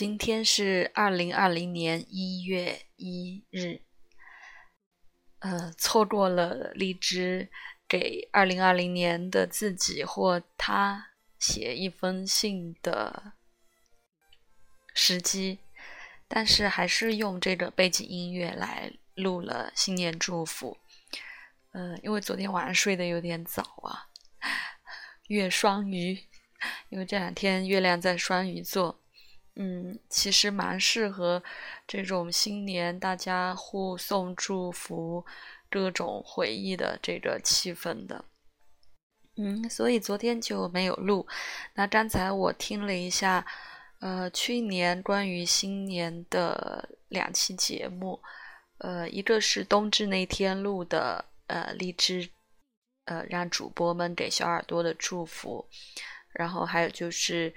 今天是二零二零年一月一日，呃，错过了荔枝给二零二零年的自己或他写一封信的时机，但是还是用这个背景音乐来录了新年祝福。呃，因为昨天晚上睡得有点早啊，月双鱼，因为这两天月亮在双鱼座。嗯，其实蛮适合这种新年大家互送祝福、各种回忆的这个气氛的。嗯，所以昨天就没有录。那刚才我听了一下，呃，去年关于新年的两期节目，呃，一个是冬至那天录的，呃，荔枝，呃，让主播们给小耳朵的祝福，然后还有就是，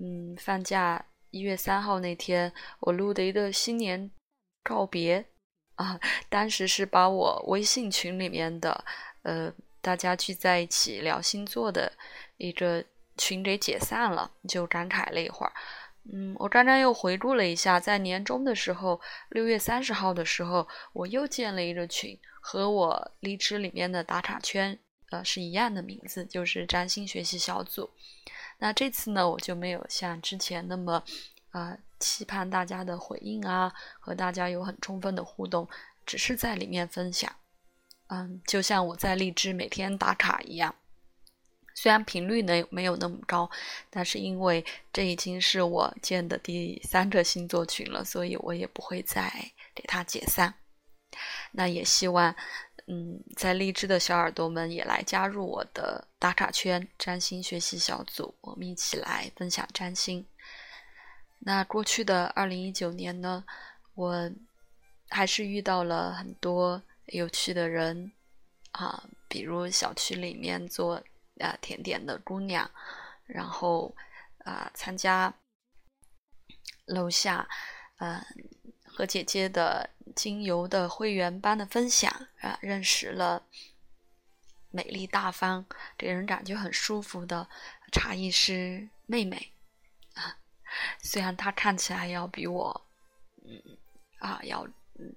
嗯，放假。一月三号那天，我录的一个新年告别啊，当时是把我微信群里面的呃大家聚在一起聊星座的一个群给解散了，就感慨了一会儿。嗯，我刚刚又回顾了一下，在年终的时候，六月三十号的时候，我又建了一个群，和我荔枝里面的打卡圈呃是一样的名字，就是占星学习小组。那这次呢，我就没有像之前那么，啊，期盼大家的回应啊，和大家有很充分的互动，只是在里面分享，嗯，就像我在荔枝每天打卡一样，虽然频率呢没有那么高，但是因为这已经是我建的第三个星座群了，所以我也不会再给它解散。那也希望。嗯，在荔枝的小耳朵们也来加入我的打卡圈占星学习小组，我们一起来分享占星。那过去的二零一九年呢，我还是遇到了很多有趣的人啊，比如小区里面做啊甜点的姑娘，然后啊参加楼下嗯和姐姐的。精油的会员班的分享啊，认识了美丽大方、给人感觉很舒服的茶艺师妹妹。虽然她看起来要比我嗯啊要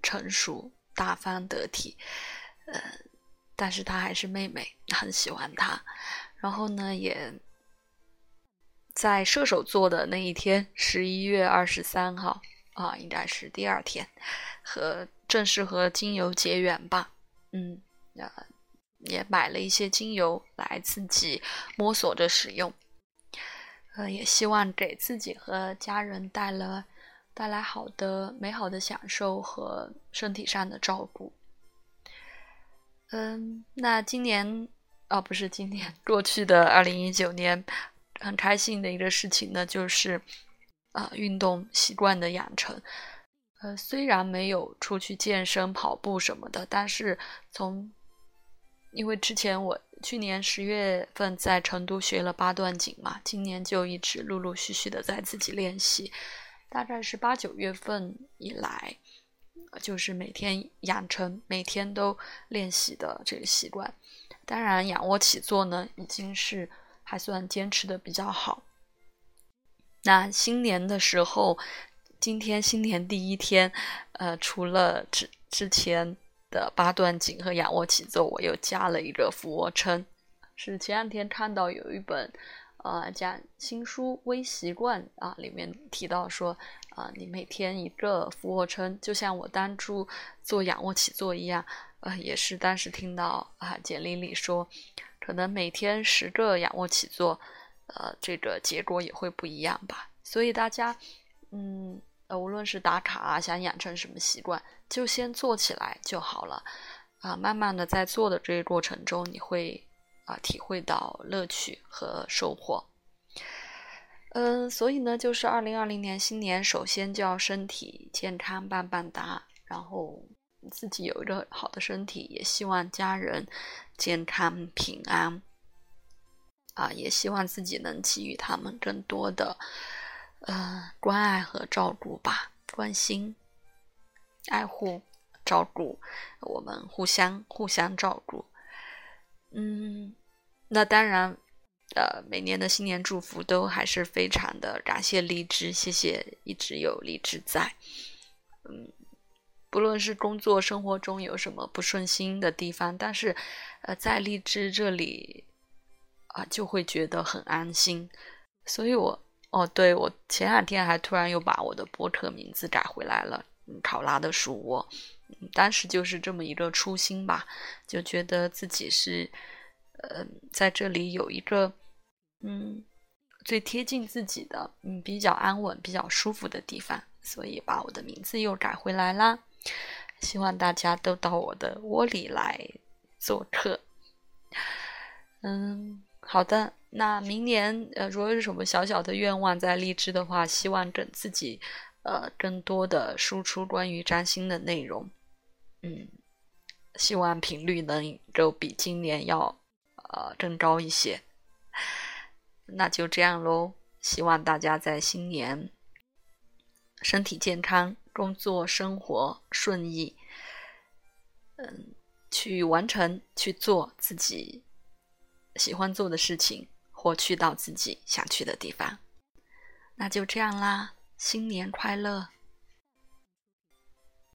成熟、大方、得体，呃，但是她还是妹妹，很喜欢她。然后呢，也在射手座的那一天，十一月二十三号。啊，应该是第二天，和正式和精油结缘吧。嗯，呃，也买了一些精油来自己摸索着使用。呃，也希望给自己和家人带了带来好的、美好的享受和身体上的照顾。嗯，那今年哦，不是今年，过去的二零一九年，很开心的一个事情呢，就是。啊，运动习惯的养成，呃，虽然没有出去健身、跑步什么的，但是从，因为之前我去年十月份在成都学了八段锦嘛，今年就一直陆陆续续的在自己练习，大概是八九月份以来，就是每天养成每天都练习的这个习惯。当然，仰卧起坐呢，已经是还算坚持的比较好。那新年的时候，今天新年第一天，呃，除了之之前的八段锦和仰卧起坐，我又加了一个俯卧撑。是前两天看到有一本，呃，讲新书《微习惯》啊，里面提到说，啊，你每天一个俯卧撑，就像我当初做仰卧起坐一样，呃，也是当时听到啊简历里说，可能每天十个仰卧起坐。呃，这个结果也会不一样吧。所以大家，嗯，呃，无论是打卡啊，想养成什么习惯，就先做起来就好了。啊，慢慢的在做的这个过程中，你会啊体会到乐趣和收获。嗯，所以呢，就是二零二零年新年，首先就要身体健康棒棒哒，然后自己有一个好的身体，也希望家人健康平安。啊，也希望自己能给予他们更多的，呃，关爱和照顾吧，关心、爱护、照顾，我们互相互相照顾。嗯，那当然，呃，每年的新年祝福都还是非常的感谢荔枝，谢谢一直有荔枝在。嗯，不论是工作生活中有什么不顺心的地方，但是呃，在荔枝这里啊，就会觉得很安心。所以我哦，对我前两天还突然又把我的播客名字改回来了，考拉的书窝。当时就是这么一个初心吧，就觉得自己是。呃，在这里有一个，嗯，最贴近自己的，嗯，比较安稳、比较舒服的地方，所以把我的名字又改回来啦。希望大家都到我的窝里来做客。嗯，好的，那明年呃，如果有什么小小的愿望在荔枝的话，希望跟自己呃更多的输出关于占星的内容。嗯，希望频率能够比今年要。呃，更高一些，那就这样喽。希望大家在新年身体健康，工作生活顺意，嗯，去完成去做自己喜欢做的事情，或去到自己想去的地方。那就这样啦，新年快乐！